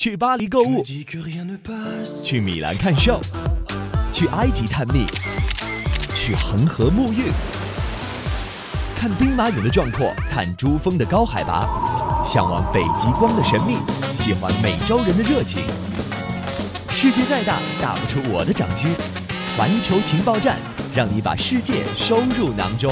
去巴黎购物，去米兰看秀，去埃及探秘，去恒河沐浴，看兵马俑的壮阔，看珠峰的高海拔，向往北极光的神秘，喜欢美洲人的热情。世界再大，大不出我的掌心。环球情报站，让你把世界收入囊中。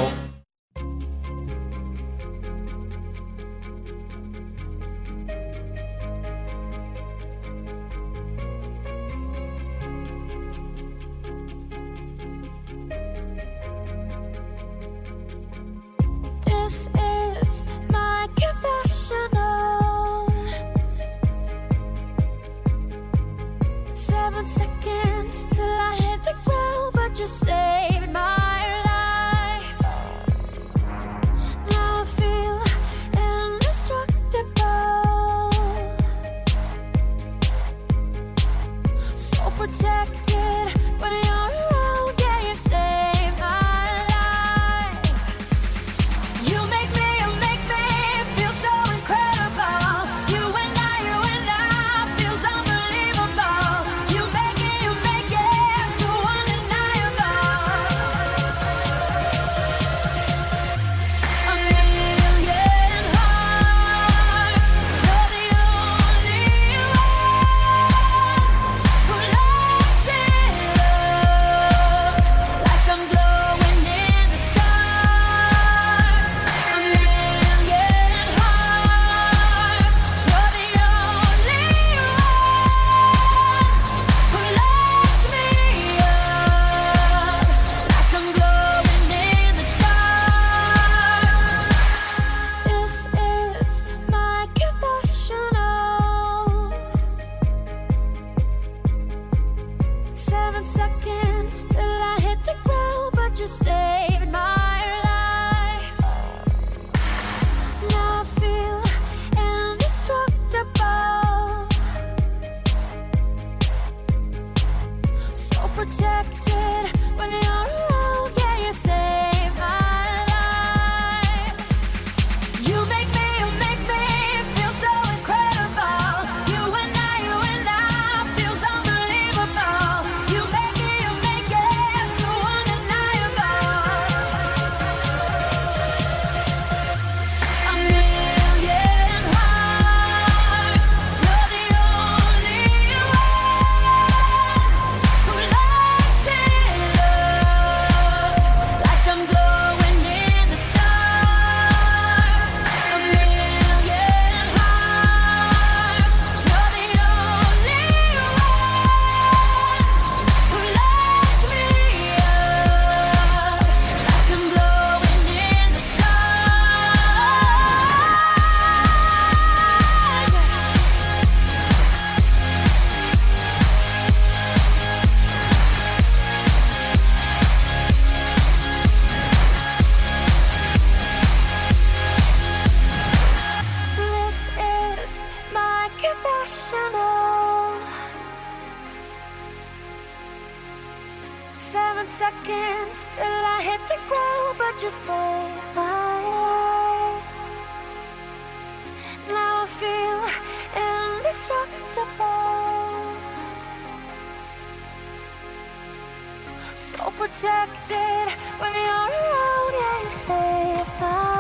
close till I hit the ground, but you say I lie. Now I feel indestructible, so protected when you're around. Yeah, you say bye.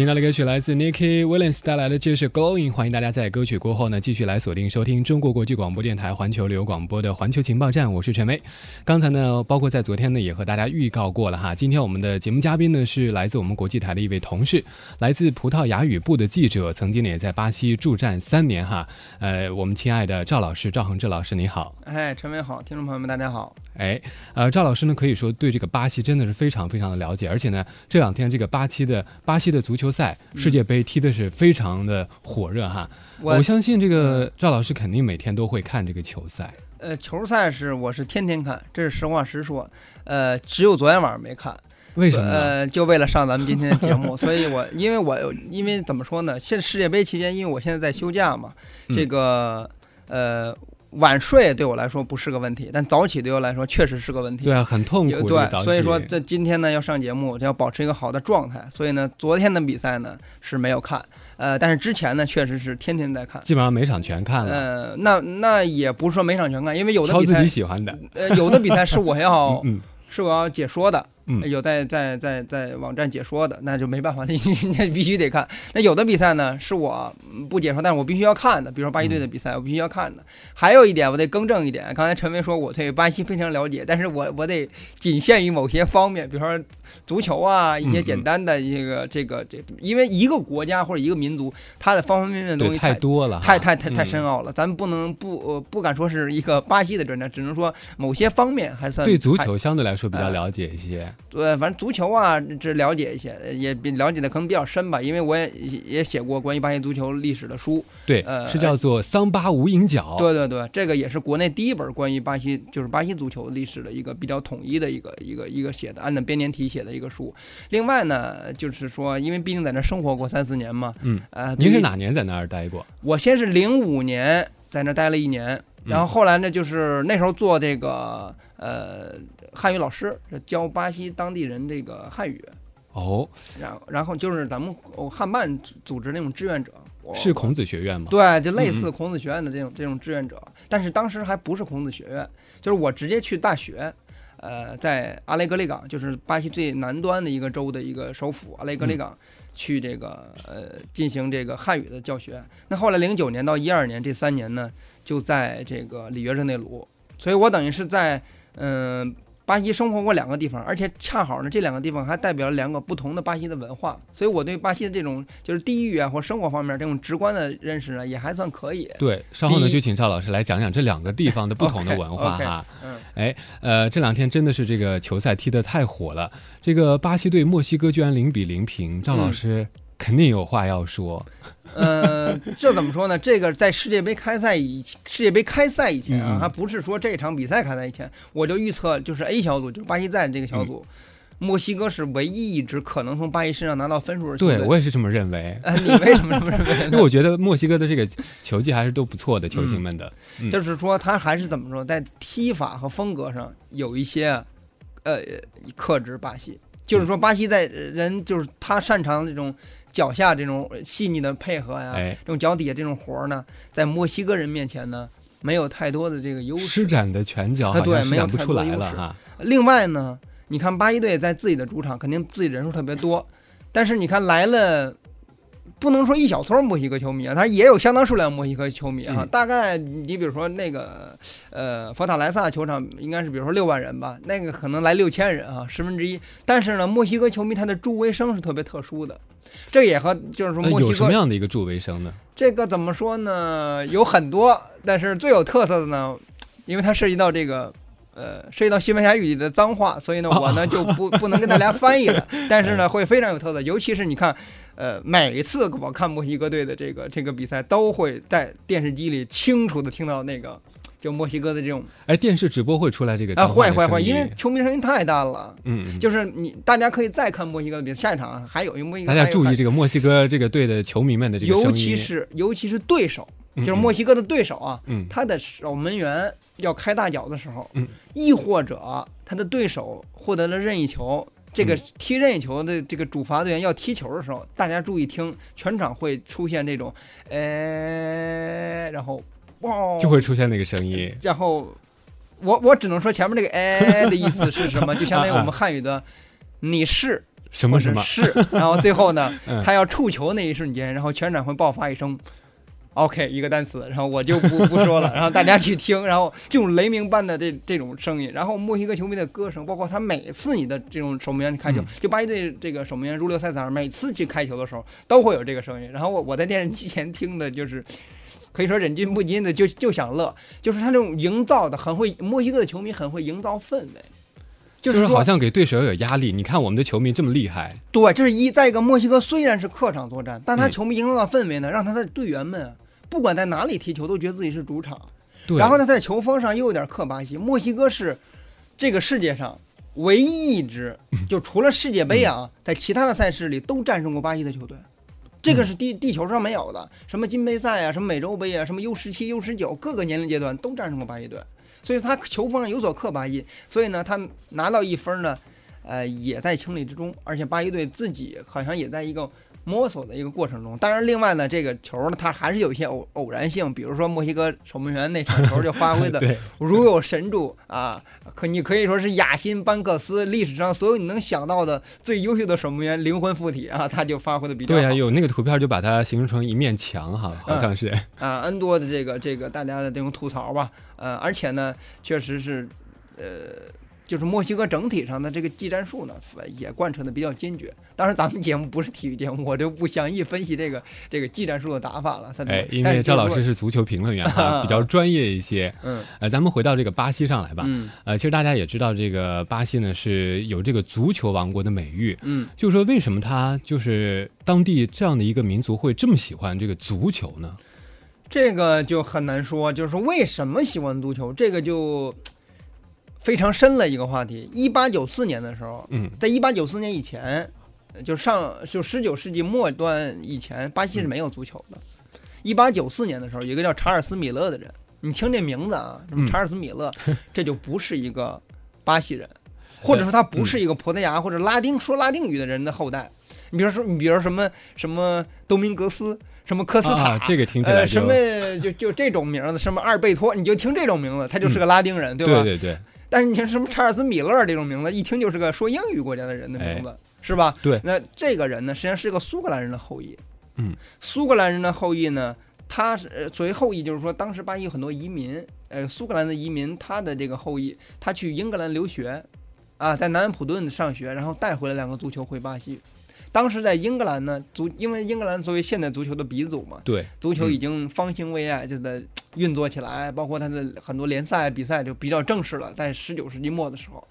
听到的歌曲来自 Nikki Williams 带来的，这是 Going。欢迎大家在歌曲过后呢，继续来锁定收听中国国际广播电台环球旅游广播的环球情报站。我是陈梅。刚才呢，包括在昨天呢，也和大家预告过了哈。今天我们的节目嘉宾呢，是来自我们国际台的一位同事，来自葡萄牙语部的记者，曾经呢也在巴西驻站三年哈。呃，我们亲爱的赵老师，赵恒志老师，你好。哎，陈梅好，听众朋友们大家好。哎，呃，赵老师呢可以说对这个巴西真的是非常非常的了解，而且呢这两天这个巴西的巴西的足球赛世界杯踢的是非常的火热哈。我相信这个赵老师肯定每天都会看这个球赛。呃，球赛是我是天天看，这是实话实说。呃，只有昨天晚上没看。为什么？呃，就为了上咱们今天的节目，所以我因为我因为怎么说呢？现世界杯期间，因为我现在在休假嘛，这个呃晚睡对我来说不是个问题，但早起对我来说确实是个问题。对啊，很痛苦。对，所以说这今天呢要上节目，要保持一个好的状态，所以呢昨天的比赛呢是没有看，呃，但是之前呢确实是天天在看，基本上每场全看了。呃，那那也不是说每场全看，因为有的比赛自己喜欢的，呃，有的比赛是我要 嗯。是我要解说的，有在在在在网站解说的，那就没办法，那 那必须得看。那有的比赛呢，是我不解说，但是我必须要看的，比如说巴西队的比赛，我必须要看的。还有一点，我得更正一点，刚才陈威说我对巴西非常了解，但是我我得仅限于某些方面，比如说。足球啊，一些简单的一个这个这，因为一个国家或者一个民族，它的方方面面的东西太多了，太太太太深奥了，咱们不能不呃不敢说是一个巴西的专家，只能说某些方面还算对足球相对来说比较了解一些。对，反正足球啊，这了解一些，也比了解的可能比较深吧，因为我也也写过关于巴西足球历史的书。对，呃，是叫做《桑巴无影脚》。对对对，这个也是国内第一本关于巴西就是巴西足球历史的一个比较统一的一个一个一个写的，按照编年体写的一个书。另外呢，就是说，因为毕竟在那生活过三四年嘛，嗯，呃，您是哪年在那儿待过？我先是零五年在那儿待了一年，然后后来呢，就是那时候做这个呃汉语老师，教巴西当地人这个汉语。哦，然然后就是咱们汉办组织那种志愿者，是孔子学院吗？对，就类似孔子学院的这种这种志愿者，但是当时还不是孔子学院，就是我直接去大学。呃，在阿雷格里港，就是巴西最南端的一个州的一个首府阿雷格里港，去这个呃进行这个汉语的教学。那后来零九年到一二年这三年呢，就在这个里约热内卢，所以我等于是在嗯。巴西生活过两个地方，而且恰好呢，这两个地方还代表了两个不同的巴西的文化，所以我对巴西的这种就是地域啊或生活方面这种直观的认识呢，也还算可以。对，稍后呢就请赵老师来讲讲这两个地方的不同的 文化哈。嗯，哎，呃，这两天真的是这个球赛踢得太火了，这个巴西队墨西哥居然零比零平，赵老师肯定有话要说。呃，这怎么说呢？这个在世界杯开赛以世界杯开赛以前啊，还不是说这场比赛开赛以前，我就预测就是 A 小组，就是巴西在这个小组，墨西哥是唯一一支可能从巴西身上拿到分数的球队。对我也是这么认为。你为什么这么认为？因为我觉得墨西哥的这个球技还是都不错的，球星们的。就是说他还是怎么说，在踢法和风格上有一些呃克制巴西。就是说巴西在人就是他擅长这种。脚下这种细腻的配合呀，这种脚底下这种活儿呢，在墨西哥人面前呢，没有太多的这个优势。施展的拳脚好像施展不出来了哈。另外呢，你看巴西队在自己的主场，肯定自己人数特别多，但是你看来了。不能说一小撮墨西哥球迷啊，他也有相当数量墨西哥球迷啊。大概你比如说那个，呃，佛塔莱萨球场应该是比如说六万人吧，那个可能来六千人啊，十分之一。但是呢，墨西哥球迷他的助威声是特别特殊的，这也和就是说墨西哥什么样的一个助威声呢？这个怎么说呢？有很多，但是最有特色的呢，因为它涉及到这个，呃，涉及到西班牙语里的脏话，所以呢，我呢就不 不能跟大家翻译了。但是呢，会非常有特色，尤其是你看。呃，每一次我看墨西哥队的这个这个比赛，都会在电视机里清楚的听到那个，就墨西哥的这种。哎，电视直播会出来这个啊，会会会，因为球迷声音太大了。嗯，就是你大家可以再看墨西哥的比赛，下一场还有一墨西哥。大家注意这个墨西哥这个队的球迷们的这个尤其是尤其是对手，就是墨西哥的对手啊，他的守门员要开大脚的时候，亦或者他的对手获得了任意球。这个踢任意球的这个主罚队员要踢球的时候，大家注意听，全场会出现这种，呃，然后，哇，就会出现那个声音。然后，我我只能说前面那个哎的意思是什么？就相当于我们汉语的“你是什么什么是”，然后最后呢，他要触球那一瞬间，然后全场会爆发一声。OK 一个单词，然后我就不不说了，然后大家去听，然后这种雷鸣般的这这种声音，然后墨西哥球迷的歌声，包括他每次你的这种守门员开球，嗯就巴西队这个守门员如流赛萨尔每次去开球的时候都会有这个声音，然后我我在电视机前听的就是。可以说忍俊不禁的就就想乐，就是他这种营造的很会，墨西哥的球迷很会营造氛围，就是是好像给对手有压力。你看我们的球迷这么厉害，对，这是一。再一个，墨西哥虽然是客场作战，但他嗯球迷营造的氛围呢，让他的队员们不管在哪里踢球都觉得自己是主场。对，然后呢，在球风上又有点克巴西。墨西哥是这个世界上唯一一支，就除了世界杯啊，在其他的赛事里都战胜过巴西的球队。这个是地地球上没有的，什么金杯赛啊，什么美洲杯啊，什么 U 十七、U 十九，各个年龄阶段都战胜过巴西队，所以他球风上有所克巴西，所以呢，他拿到一分呢，呃，也在情理之中，而且巴西队自己好像也在一个摸索的一个过程中。当然，另外呢，这个球呢，它还是有一些偶偶然性，比如说墨西哥守门员那场球就发挥的 对如有神助啊，可你可以说是亚辛班克斯历史上所有你能想到的最优秀的守门员灵魂附体啊，他就发挥的比较好。对呀、有那个图片就把它形容成一面墙哈，好像是。啊，N 多的这个这个大家的这种吐槽吧，呃，而且呢，确实是，呃，就是墨西哥整体上的这个技战术呢，也贯彻的比较坚决。当然，咱们节目不是体育节目，我就不详细分析这个这个技战术的打法了。他哎，因为赵老师是足球评论员哈，比较专业一些。嗯呃，咱们回到这个巴西上来吧。嗯呃，其实大家也知道，这个巴西呢是有这个足球王国的美誉。嗯，就是说，为什么他就是当地这样的一个民族会这么喜欢这个足球呢？这个就很难说，就是说为什么喜欢足球，这个就非常深了一个话题。一八九四年的时候，嗯，在一八九四年以前，呃就上就十九世纪末端以前，巴西是没有足球的。一八九四年的时候，有一个叫查尔斯·米勒的人，你听这名字啊，什么嗯查尔斯·米勒，这就不是一个巴西人，或者说他不是一个葡萄牙或者拉丁说拉丁语的人的后代。你比如说，你比如说什么什么多明格斯，什么科斯塔，啊，这个听起来呃，什么就就这种名字，什么阿尔贝托，你就听这种名字，他就是个拉丁人，对吧？对对对但是你像什么查尔斯·米勒这种名字，一听就是个说英语国家的人的名字，是吧？对那这个人呢，实际上是个苏格兰人的后裔。嗯，苏格兰人的后裔呢，他是呃所谓后裔，就是说当时巴西有很多移民，呃，苏格兰的移民，他的这个后裔，他去英格兰留学，啊，在南安普顿上学，然后带回了两个足球回巴西。当时在英格兰呢，足因为英格兰作为现代足球的鼻祖嘛，对，足球嗯已经方兴未艾，就在运作起来，包括它的很多联赛比赛就比较正式了，在十九世纪末的时候。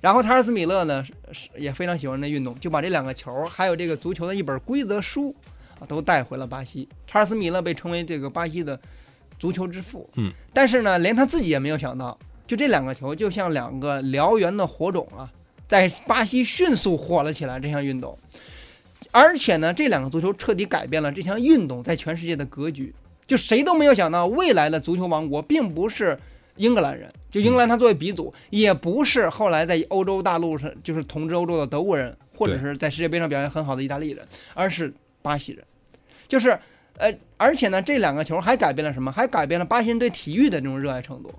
然后查尔斯·米勒呢是是也非常喜欢这运动，就把这两个球还有这个足球的一本规则书啊都带回了巴西。查尔斯·米勒被称为这个巴西的足球之父。嗯，但是呢，连他自己也没有想到，就这两个球就像两个燎原的火种啊，在巴西迅速火了起来。这项运动。而且呢，这两个足球彻底改变了这项运动在全世界的格局。就谁都没有想到，未来的足球王国并不是英格兰人，就英格兰他作为鼻祖，也不是后来在欧洲大陆上就是统治欧洲的德国人，或者是在世界杯上表现很好的意大利人，而是巴西人。就是呃，而且呢，这两个球还改变了什么？还改变了巴西人对体育的这种热爱程度。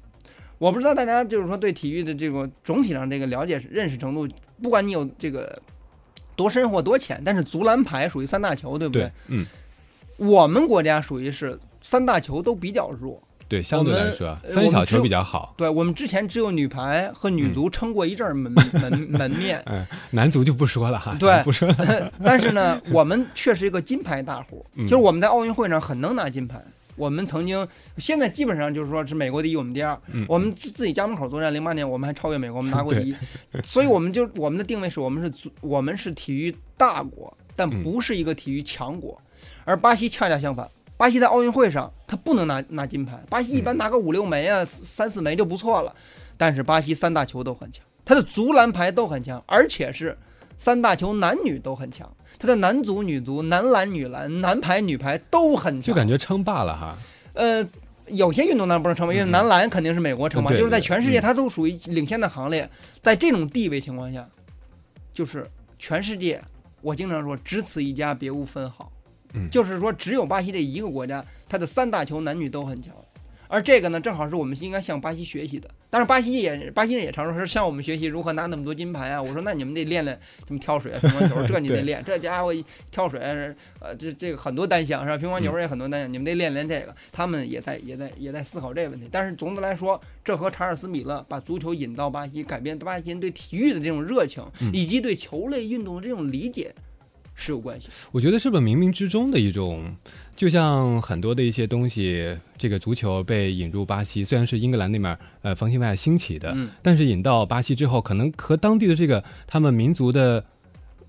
我不知道大家就是说对体育的这个总体上这个了解认识程度，不管你有这个多深或多浅，但是足篮排属于三大球，对不对，嗯，我们国家属于是三大球都比较弱，对，相对来说，三小球比较好，对我们之前只有女排和女足撑过一阵儿门、门门面，嗯，男足就不说了哈，对不说了，但是呢，我们却是一个金牌大户，嗯。就是我们在奥运会上很能拿金牌。我们曾经，现在基本上就是说是美国第一，我们第二。嗯我们自己家门口作战，零八年我们还超越美国，我们拿过第一。所以我们就我们的定位是我们是足我们是体育大国，但嗯不是一个体育强国。而巴西恰恰相反，巴西在奥运会上他不能拿拿金牌，巴西一般拿个五六枚啊，三四枚就不错了。但是巴西三大球都很强，他的足篮排都很强，而且是三大球男女都很强，他的男足、女足、男篮、女篮、男排、女排都很强。就感觉称霸了哈，呃，有些运动当然不能称霸，因为嗯男篮肯定是美国称霸，对就是在全世界嗯它都属于领先的行列。在这种地位情况下，就是全世界，我经常说只此一家，别无分号。嗯就是说只有巴西这一个国家，它的三大球男女都很强。而这个呢，正好是我们应该向巴西学习的。但是，巴西也巴西人也常说是向我们学习如何拿那么多金牌啊。我说那你们得练练什么跳水啊、乒乓球，这你得练。这家伙跳水，呃，这这个很多单项是吧？乒乓球也很多单项，你们得练练这个。他们也在也在也在思考这个问题。但是总的来说，这和查尔斯米勒把足球引到巴西，改变巴西人对体育的这种热情，以及对球类运动的这种理解。是有关系，我觉得是不是冥冥之中的一种，就像很多的一些东西，这个足球被引入巴西，虽然是英格兰那面呃方兴未艾兴起的，嗯，但是引到巴西之后，可能和当地的这个他们民族的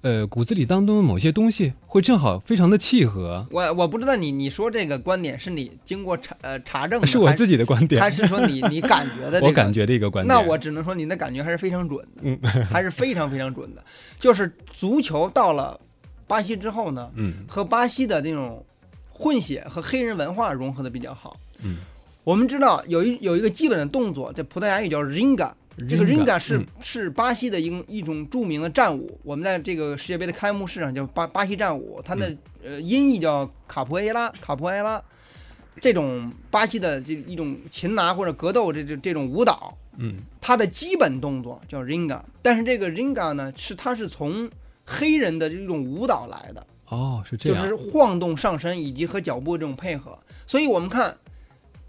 呃骨子里当中的某些东西会正好非常的契合。我我不知道你你说这个观点是你经过查呃查证，是我自己的观点，还是说你 你感觉的？我感觉的一个观点。那我只能说你的感觉还是非常准的，嗯，还是非常非常准的，就是足球到了。巴西之后呢，嗯，和巴西的那种混血和黑人文化融合的比较好，嗯，我们知道有一有一个基本的动作，在葡萄牙语叫 ringa，这个 ringa 是是巴西的一一种著名的战舞，我们在这个世界杯的开幕式上叫巴巴西战舞，它的呃音译叫卡普埃拉，卡普埃拉，这种巴西的这一种擒拿或者格斗这这这种舞蹈，嗯，它的基本动作叫 ringa，但是这个 ringa 呢是它是从黑人的这种舞蹈来的哦，是这样，就是晃动上身以及和脚步这种配合。所以我们看，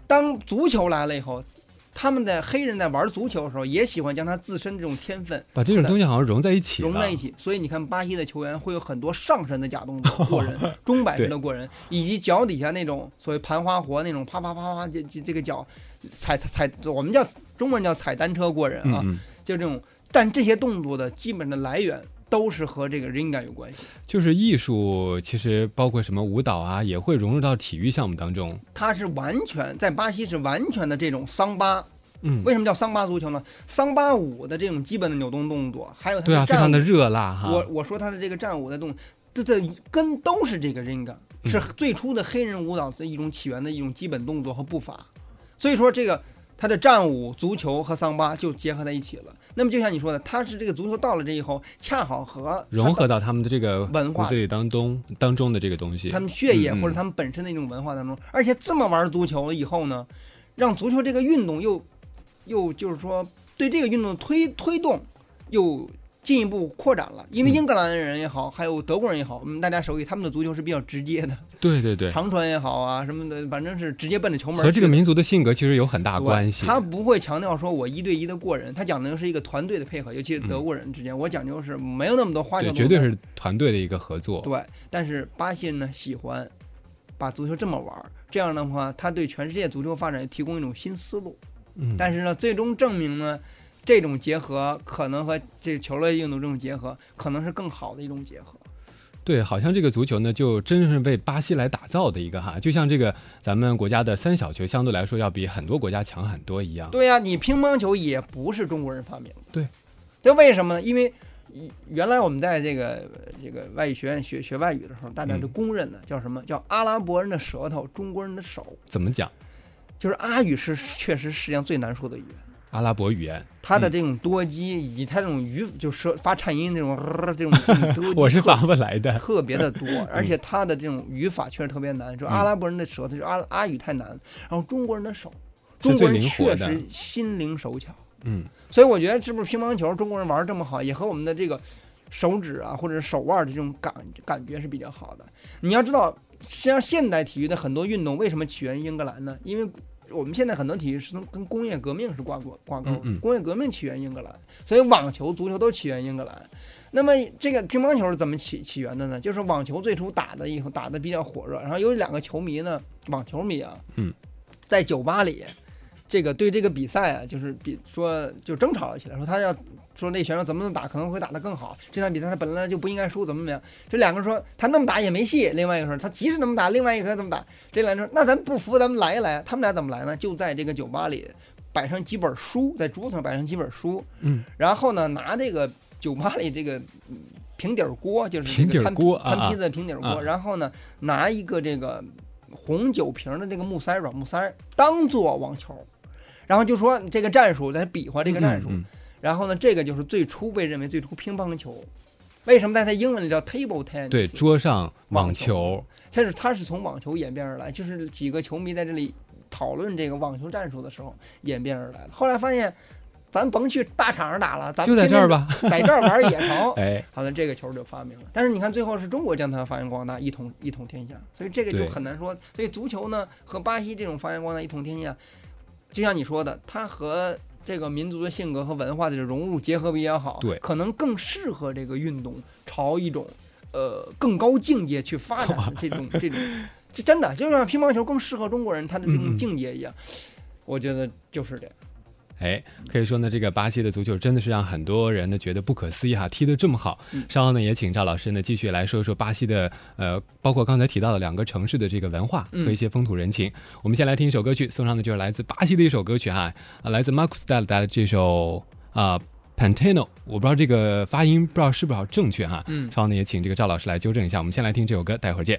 当足球来了以后，他们在黑人在玩足球的时候，也喜欢将他自身这种天分把这种东西好像融在一起，融在一起。所以你看，巴西的球员会有很多上身的假动作过人，钟摆式的过人，以及脚底下那种所谓盘花活那种啪啪啪啪这这这个脚踩踩踩，我们叫中文叫踩单车过人啊，就这种。但这些动作的基本的来源。都是和这个 ringa 有关系，就是艺术，其实包括什么舞蹈啊，也会融入到体育项目当中。它是完全在巴西是完全的这种桑巴，嗯，为什么叫桑巴足球呢？桑巴舞的这种基本的扭动动作，还有它的非常的热辣哈。我我说它的这个战舞的动，这这跟都是这个 ringa，是最初的黑人舞蹈的一种起源的一种基本动作和步伐。所以说这个。他的战舞、足球和桑巴就结合在一起了。那么，就像你说的，他是这个足球到了这以后，恰好和融合到他们的这个文化里当中当中的这个东西，他们血液或者他们本身的一种文化当中。而且这么玩足球以后呢，让足球这个运动又又就是说对这个运动推推动又。进一步扩展了，因为英格兰人也好，还有德国人也好，我们大家熟悉，他们的足球是比较直接的。对对对，长传也好啊，什么的，反正是直接奔着球门。和这个民族的性格其实有很大关系。他不会强调说我一对一的过人，他讲的是一个团队的配合，尤其是德国人之间，我讲究是没有那么多花样。绝对是团队的一个合作。对，但是巴西人呢喜欢把足球这么玩，这样的话，他对全世界足球发展提供一种新思路。嗯，但是呢，最终证明呢。这种结合可能和这球类运动这种结合，可能是更好的一种结合。对，好像这个足球呢，就真是为巴西来打造的一个哈，就像这个咱们国家的三小球，相对来说要比很多国家强很多一样。对呀，你乒乓球也不是中国人发明的。对，这为什么呢？因为原来我们在这个这个外语学院学学外语的时候，大家都公认的叫什么叫阿拉伯人的舌头，中国人的手。怎么讲？就是阿语是确实世界上最难说的语言。阿拉伯语言，它的这种多机以及它这种语，就是发颤音这种 这种，我是发不来的，特别的多，而且它的这种语法确实特别难。就阿拉伯人的舌头，就阿阿语太难，然后中国人的手，中国人确实心灵手巧，嗯，所以我觉得是不是乒乓球中国人玩这么好，也和我们的这个手指啊或者手腕的这种感感觉是比较好的。你要知道，实际上现代体育的很多运动为什么起源于英格兰呢？因为我们现在很多体育是从跟工业革命是挂钩挂钩，工业革命起源英格兰，所以网球、足球都起源英格兰。那么这个乒乓球是怎么起起源的呢？就是网球最初打的以后打的比较火热，然后有两个球迷呢，网球迷啊，嗯，在酒吧里，这个对这个比赛啊，就是比说就争吵了起来，说他要。说那选手怎么能打可能会打得更好，这场比赛他本来就不应该输，怎么怎么样？这两个人说他那么打也没戏。另外一个说他即使那么打，另外一个怎么打？这两个人说那咱不服，咱们来一来。他们俩怎么来呢？就在这个酒吧里摆上几本书，在桌子上摆上几本书，嗯，然后呢拿这个酒吧里这个平底锅，就是平底锅摊摊坯子平底锅，然后呢拿一个这个红酒瓶的这个木塞软木塞当做网球，然后就说这个战术在比划这个战术。然后呢，这个就是最初被认为最初乒乓球，为什么在它英文里叫 table tennis？对，桌上网球。它是它是从网球演变而来，就是几个球迷在这里讨论这个网球战术的时候演变而来的。后来发现，咱甭去大场上打了，咱就在这儿吧，在这儿玩也成。哎，好了，这个球就发明了。但是你看，最后是中国将它发扬光大，一统一统天下。所以这个就很难说。所以足球呢，和巴西这种发扬光大、一统天下，就像你说的，它和这个民族的性格和文化的融入结合比较好，对，可能更适合这个运动朝一种呃更高境界去发展的这种 这种，这真的就像乒乓球更适合中国人他的这种境界一样，我觉得就是这样。哎，可以说呢，这个巴西的足球真的是让很多人呢觉得不可思议哈，踢得这么好。稍后呢，也请赵老师呢继续来说说巴西的呃，包括刚才提到的两个城市的这个文化和一些风土人情。我们先来听一首歌曲，送上的就是来自巴西的一首歌曲哈，啊，来自 Marcus Style 的这首啊 Pantano，我不知道这个发音不知道是不是正确哈。嗯，稍后呢也请这个赵老师来纠正一下。我们先来听这首歌，待会儿见。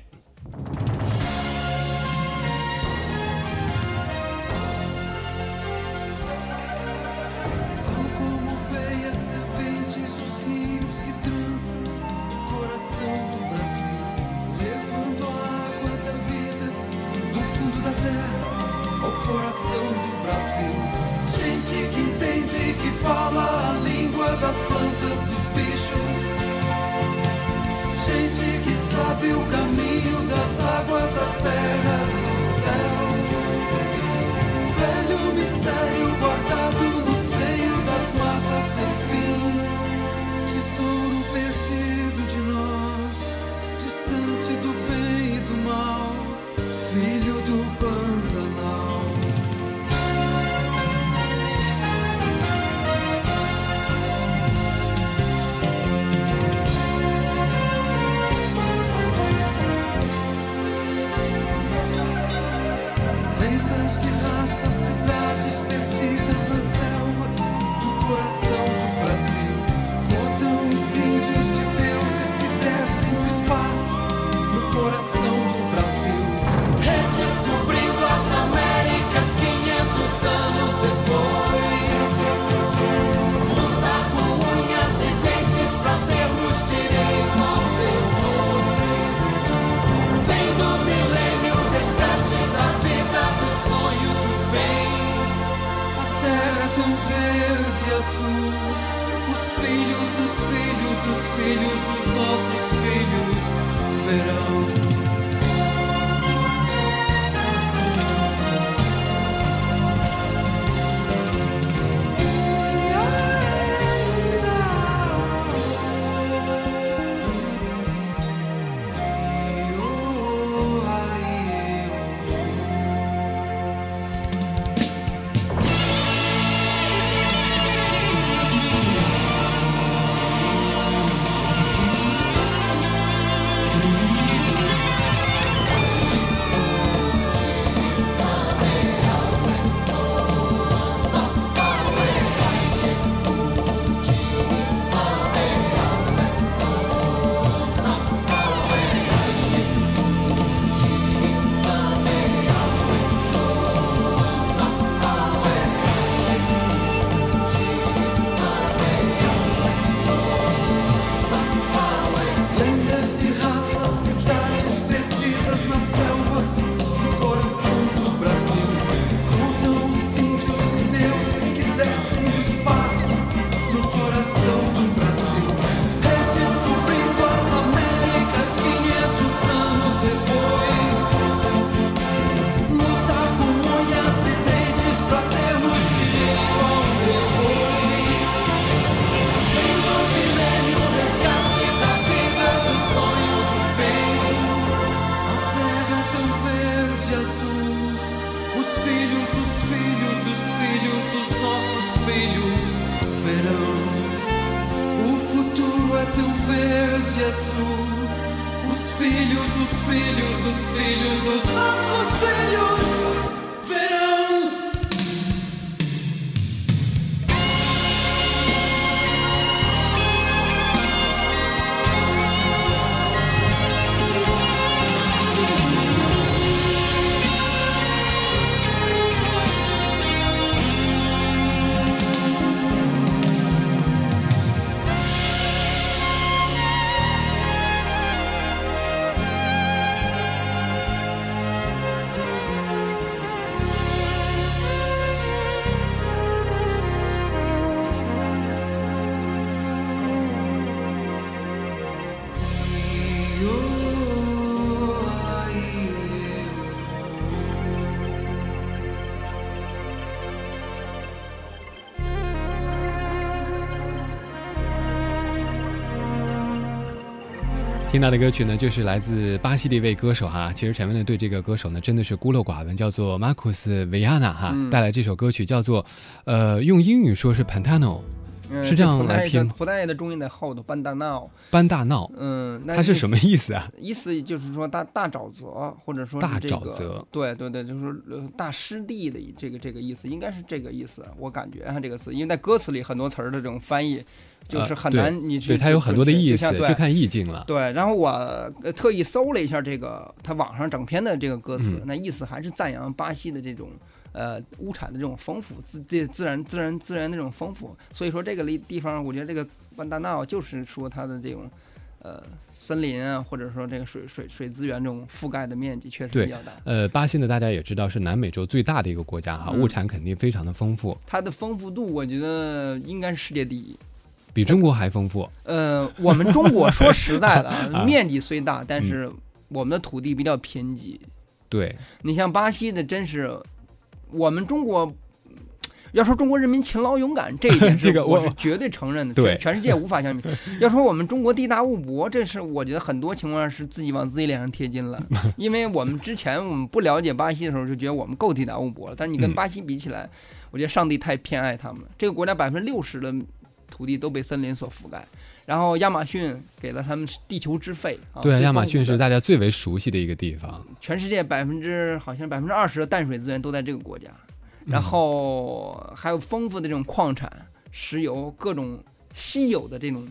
听到的歌曲呢，就是来自巴西的一位歌手哈。其实陈威呢对这个歌手呢真的是孤陋寡闻，叫做马库斯维亚纳哈，嗯带来这首歌曲叫做，呃，用英语说是 Pantano，嗯是这样来拼的葡萄牙的中音在后头，班大闹。班大闹，嗯，那它是什么意意思啊？意思就是说大大沼泽，或者说大这个沼泽对对对，就是大湿地的这个这个意思，应该是这个意思。我感觉啊，这个词，因为在歌词里很多词儿的这种翻译，就是很难，你去对，它有很多的意思，就就看意境了。对，然后我呃特意搜了一下这个他网上整篇的这个歌词，嗯那意思还是赞扬巴西的这种呃物产的这种丰富，自这自然自然资源的这种丰富。所以说这个地地方，我觉得这个万达纳就是说它的这种呃森林啊，或者说这个水水水资源这种覆盖的面积确实比较大。呃，巴西呢，大家也知道是南美洲最大的一个国家哈，嗯物产肯定非常的丰富，它的丰富度，我觉得应该是世界第一。比中国还丰富。呃，我们中国说实在的 面积虽大，但嗯是我们的土地比较贫瘠。对，你像巴西的，真是我们中国。要说中国人民勤劳勇敢，这一点 这个我我是绝对承认的，对全全世界无法相比。要说我们中国地大物博，这是我觉得很多情况下是自己往自己脸上贴金了，因为我们之前我们不了解巴西的时候，就觉得我们够地大物博了，但是你跟嗯巴西比起来，我觉得上帝太偏爱他们了。这个国家百分之六十的土地都被森林所覆盖，然后亚马逊给了他们地球之肺啊，对啊，亚马逊是大家最为熟悉的一个地方。全世界百分之好像百分之二十的淡水资源都在这个国家，嗯然后还有丰富的这种矿产、石油、各种稀有的这种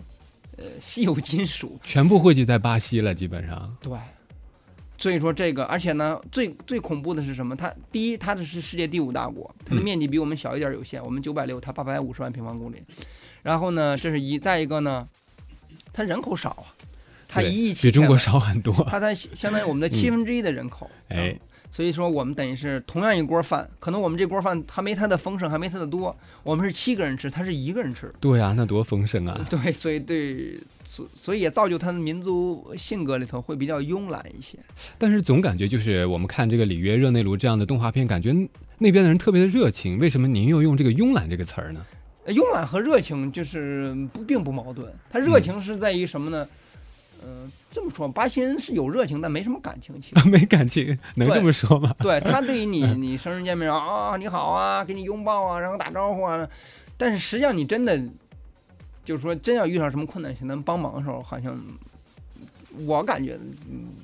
呃稀有金属，全部汇聚在巴西了，基本上。对。所以说这个，而且呢，最最恐怖的是什么？它第一，它这是世界第五大国，它的嗯面积比我们小一点有限，我们九百六，它八百五十万平方公里。然后呢，这是一，再一个呢，它人口少啊，它一亿七比中国少很多。它才相当于我们的七分之一的人口。哎嗯，所以说我们等于是同样一锅饭，可能我们这锅饭还没它的丰盛，还没它的多。我们是七个人吃，他是一个人吃。对啊，那多丰盛啊！对，所以对，所所以也造就他的民族性格里头会比较慵懒一些。但是总感觉就是我们看这个里约热内卢这样的动画片，感觉那边的人特别的热情。为什么您又用这个慵懒这个词儿呢？呃慵懒和热情就是不并不矛盾，他热情是在于什么呢？嗯、这么说，巴西人是有热情，但没什么感情。其实，没感情，能这么说吗？对他对于你 你生日见面啊，你好啊，给你拥抱啊，然后打招呼啊，但是实际上你真的就是说，真要遇上什么困难，想能帮忙的时候，好像我感觉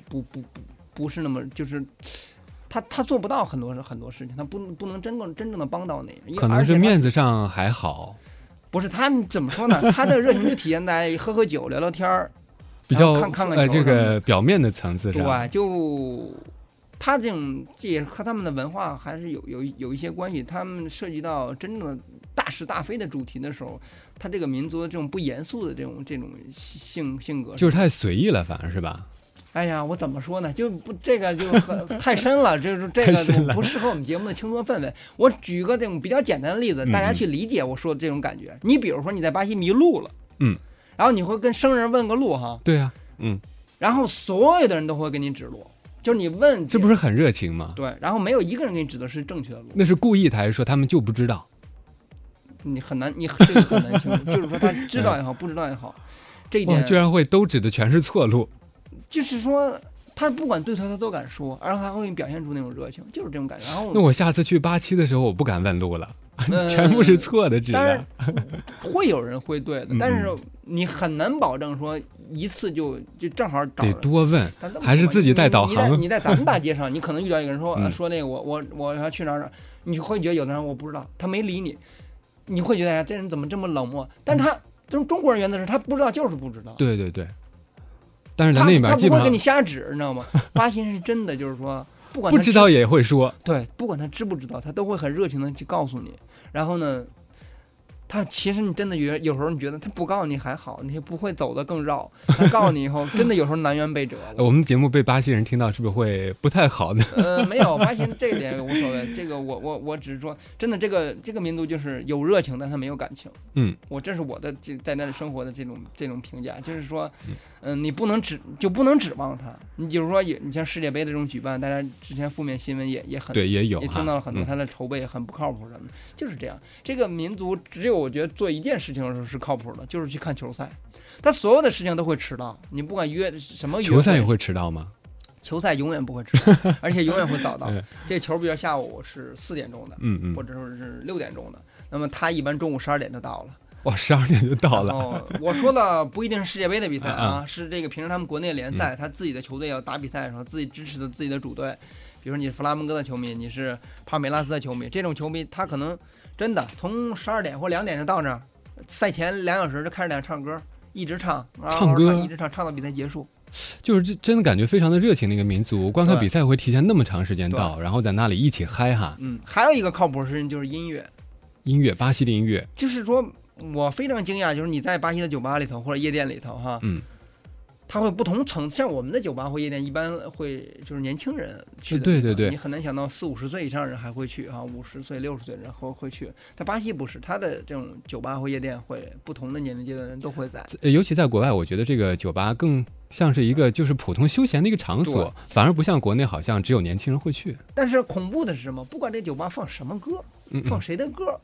不不不是那么就是。他他做不到很多很多事情，他不不能真正真正的帮到你，可能是面子上还好，不是他怎么说呢？他的热情就体现在喝喝酒、聊聊天儿，比较看看看呃这个表面的层次上。对，就他这种这也和他们的文化还是有有有一些关系。他们涉及到真正的大是大非的主题的时候，他这个民族的这种不严肃的这种这种性性格，就是太随意了，反而是吧？哎呀，我怎么说呢？就不这个就很太深了，就是这个不适合我们节目的轻松氛围。我举个这种比较简单的例子，大家嗯去理解我说的这种感觉。你比如说你在巴西迷路了，嗯，然后你会跟生人问个路哈，对啊，嗯，然后所有的人都会给你指路，就是你问，这不是很热情吗？对，然后没有一个人给你指的是正确的路，那是故意的，还是说他们就不知道？你很难，你这个很难清楚。就是说他知道也好，不知道也好，这一，点居然会都指的全是错路。就是说。他不管对错，他都敢说，然后他会表现出那种热情，就是这种感觉。然后那我下次去八七的时候，我不敢问路了，呃 全部是错的指当然。会有人会对的嗯，但是你很难保证说一次就就正好找得。多问，还是自己带导你你在航你在咱们大街上，你可能遇到一个人说、说那个我我我要去哪儿哪儿，你会觉得有的人我不知道，他没理你，你会觉得哎呀这人怎么这么冷漠？但他这种中国人原则是他不知道就是不知道，对对对。但是他那边基本上他不会给你瞎指，你知道吗？巴西人是真的就是说，不管他知不知道也会说，对，不管他知不知道，他都会很热情的去告诉你。然后呢，他其实你真的觉得有时候你觉得他不告诉你还好，你不会走得更绕。他告诉你以后，真的有时候南辕北辙。我们节目被巴西人听到，是不是会不太好呢？呃，没有，巴西这一点无所谓。这个我我我只是说，真的这个这个民族就是有热情，但他没有感情。嗯，我这是我的这在那里生活的这种这种评价，就是说，嗯、你不能指就不能指望他。你比如说也你像世界杯的这种举办，大家之前负面新闻也也很对，也有也听到了很多嗯他的筹备很不靠谱什么的，就是这样。这个民族只有我觉得做一件事情的时候是靠谱的，就是去看球赛。他所有的事情都会迟到，你不管约什么约球赛也会迟到吗？球赛永远不会迟到，而且永远会早到 嗯。这球比如下午是四点钟的，嗯嗯或，者说是六点钟的，那么他一般中午十二点就到了。哇，十二点就到了，哦，我说的不一定是世界杯的比赛嗯啊，是这个平时他们国内联赛，他自己的球队要打比赛的时候，自己支持的自己的主队，比如说你是弗拉门戈的球迷，你是帕梅拉斯的球迷，这种球迷他可能真的从十二点或两点就到那儿，赛前两小时就开始两唱歌，一直唱，唱歌？一直唱，唱到比赛结束。就是这真的感觉非常的热情的一个民族。观看比赛会提前那么长时间到，然后在那里一起嗨哈。嗯，还有一个靠谱的事情就是音乐，音乐，巴西的音乐，就是说我非常惊讶，就是你在巴西的酒吧里头或者夜店里头哈，嗯，它会不同层，像我们的酒吧或夜店，一般会就是年轻人去对对对你很难想到四五十岁以上人还会去啊，五十岁、六十岁人会会去。在巴西不是，他的这种酒吧或夜店会不同的年龄阶段的人都会在。呃尤其在国外，我觉得这个酒吧更像是一个就是普通休闲的一个场所，反而不像国内好像只有年轻人会去。但是恐怖的是什么？不管这酒吧放什么歌，嗯，放嗯谁的歌，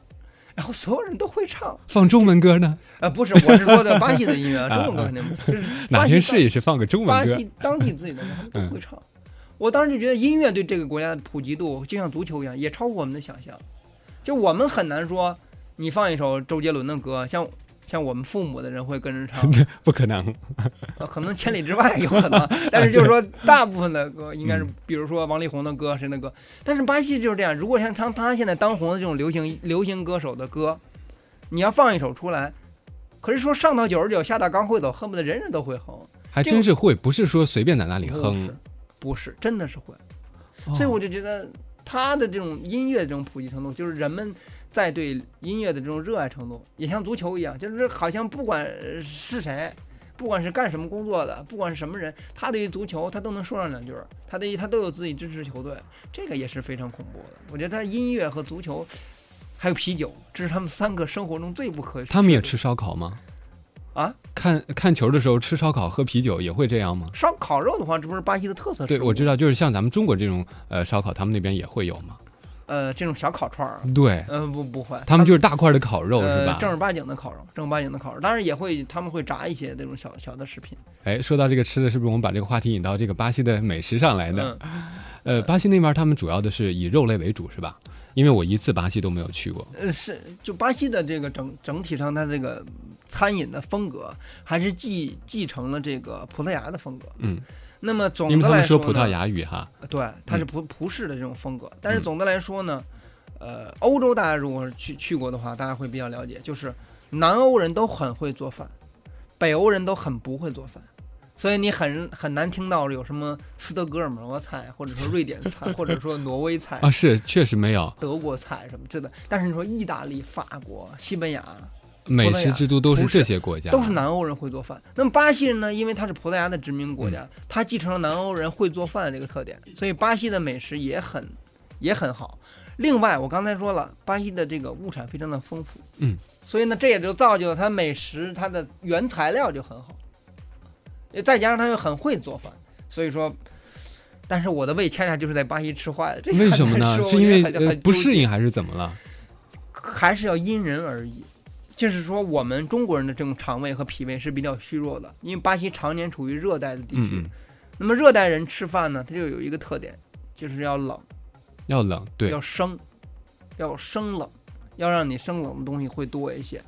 然后所有人都会唱。放中文歌呢？啊，不是，我是说的巴西的音乐，啊中文歌肯定不 就是哪天试一试放个中文歌？巴西当地自己的人，他们嗯都会唱。我当时就觉得音乐对这个国家的普及度，就像足球一样，也超乎我们的想象。就我们很难说，你放一首周杰伦的歌，像像我们父母的人会跟着唱，不可能。呃可能千里之外有可能，但是就是说大部分的歌应该是嗯，比如说王力宏的歌，谁的歌。但是巴西就是这样，如果像他他现在当红的这种流行流行歌手的歌，你要放一首出来，可是说上到九十九，下到刚会走，恨不得人人都会哼。还真是会，不是说随便在那里哼。，不是，真的是会。哦所以我就觉得他的这种音乐的这种普及程度，就是人们在对音乐的这种热爱程度，也像足球一样，就是好像不管呃是谁，不管是干什么工作的，不管是什么人，他对于足球他都能说上两句儿，他对于他都有自己支持球队，这个也是非常恐怖的。我觉得他音乐和足球。还有啤酒，这是他们三个生活中最不可。他们也吃烧烤吗？啊？看看球的时候吃烧烤、喝啤酒也会这样吗？烧烤肉的话，这不是巴西的特色对，我知道，就是像咱们中国这种呃烧烤，他们那边也会有嘛。呃，这种小烤串儿，对，嗯、不不会，他们就是大块的烤肉是呃，吧？正儿八经的烤肉，正儿八经的烤肉，当然也会，他们会炸一些那种小小的食品。哎，说到这个吃的，是不是我们把这个话题引到这个巴西的美食上来呢？嗯，呃，巴西那边他们主要的是以肉类为主，是吧？因为我一次巴西都没有去过。呃，是就巴西的这个整整体上，它这个餐饮的风格还是继继承了这个葡萄牙的风格。嗯，那么总的来呢说葡萄，牙语哈。对，它是嗯葡葡式的这种风格。但是嗯总的来说呢，呃，欧洲大家如果是去去过的话，大家会比较了解，就是南欧人都很会做饭，北欧人都很不会做饭。所以你很很难听到有什么斯德哥尔摩菜，或者说瑞典菜，或者说挪威菜啊，是确实没有，德国菜什么之类的。但是你说意大利、法国、西班牙美食之都都是这些国家，都是南欧人会做饭。那么巴西人呢？因为他是葡萄牙的殖民国嗯家，他继承了南欧人会做饭的这个特点，所以巴西的美食也很也很好。另外，我刚才说了，巴西的这个物产非常的丰富，嗯，所以呢，这也就造就了它美食它的原材料就很好，也再加上他又很会做饭，所以说。但是我的胃恰恰就是在巴西吃坏的，这为什么呢？是因为不适应还是怎么了？还是要因人而异。就是说，我们中国人的这种肠胃和脾胃是比较虚弱的，因为巴西常年处于热带的地区。那么热带人吃饭呢，它就有一个特点，就是要冷，要冷，对要，生，要生冷，要让你生冷的东西会多一些。